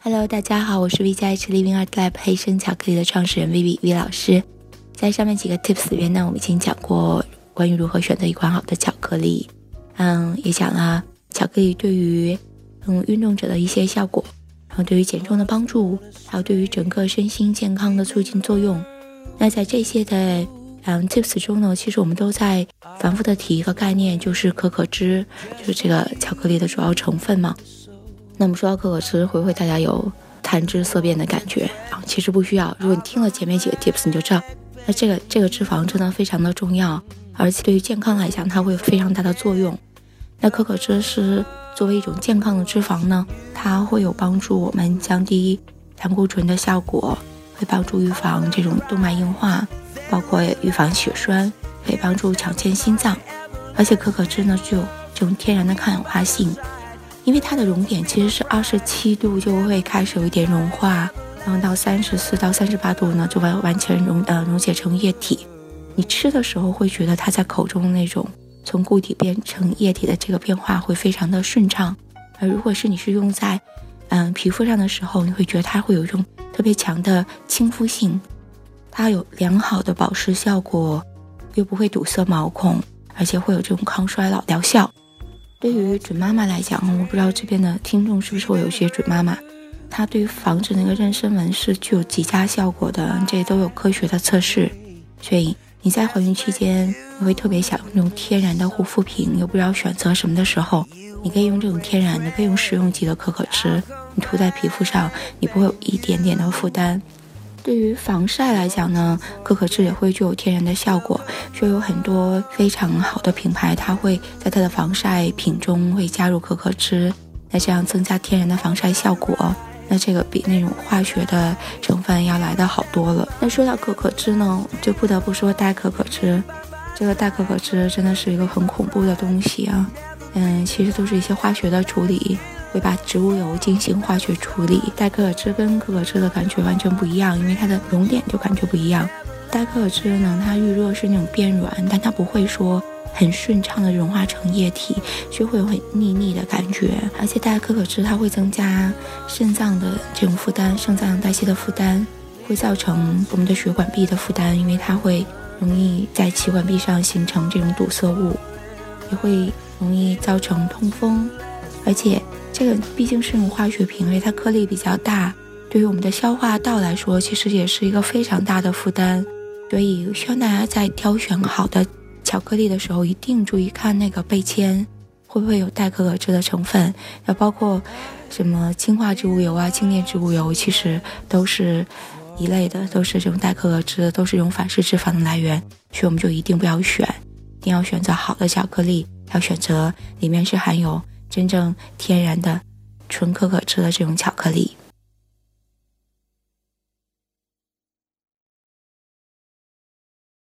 Hello，大家好，我是 V 加 H Living Art Lab 黑生巧克力的创始人 Vivi V 老师。在上面几个 tips 里面呢，我们已经讲过关于如何选择一款好的巧克力，嗯，也讲了巧克力对于嗯运动者的一些效果，然后对于减重的帮助，还有对于整个身心健康的促进作用。那在这些的嗯 tips 中呢，其实我们都在反复的提一个概念，就是可可脂，就是这个巧克力的主要成分嘛。那么说到可可脂，会不会大家有谈之色变的感觉啊？其实不需要。如果你听了前面几个 tips，你就知道，那这个这个脂肪真的非常的重要，而且对于健康来讲，它会有非常大的作用。那可可脂是作为一种健康的脂肪呢，它会有帮助我们降低胆固醇的效果，会帮助预防这种动脉硬化，包括预防血栓，可以帮助强健心脏。而且可可脂呢，具有这种天然的抗氧化性。因为它的熔点其实是二十七度就会开始有一点融化，然后到三十四到三十八度呢就完完全溶呃溶解成液体。你吃的时候会觉得它在口中那种从固体变成液体的这个变化会非常的顺畅。而如果是你是用在嗯皮肤上的时候，你会觉得它会有一种特别强的亲肤性，它有良好的保湿效果，又不会堵塞毛孔，而且会有这种抗衰老疗效。对于准妈妈来讲，我不知道这边的听众是不是会有些准妈妈，她对于防止那个妊娠纹是具有极佳效果的，这都有科学的测试。所以你在怀孕期间，你会特别想用天然的护肤品，又不知道选择什么的时候，你可以用这种天然的，可以用食用级的可可脂，你涂在皮肤上，你不会有一点点的负担。对于防晒来讲呢，可可脂也会具有天然的效果。说有很多非常好的品牌，它会在它的防晒品中会加入可可脂，那这样增加天然的防晒效果。那这个比那种化学的成分要来的好多了。那说到可可脂呢，就不得不说代可可脂。这个代可可脂真的是一个很恐怖的东西啊。嗯，其实都是一些化学的处理。会把植物油进行化学处理，代可可脂跟可可脂的感觉完全不一样，因为它的熔点就感觉不一样。代可可脂呢，它预热是那种变软，但它不会说很顺畅的融化成液体，就会有很腻腻的感觉。而且代可可脂它会增加肾脏的这种负担，肾脏代谢的负担，会造成我们的血管壁的负担，因为它会容易在气管壁上形成这种堵塞物，也会容易造成痛风，而且。这个毕竟是种化学品因为，它颗粒比较大，对于我们的消化道来说，其实也是一个非常大的负担。所以希望大家在挑选好的巧克力的时候，一定注意看那个背签，会不会有代可可脂的成分，要包括什么氢化植物油啊、精炼植物油，其实都是一类的，都是这种代可可脂的，都是这种反式脂肪的来源。所以我们就一定不要选，一定要选择好的巧克力，要选择里面是含有。真正天然的纯可可脂的这种巧克力。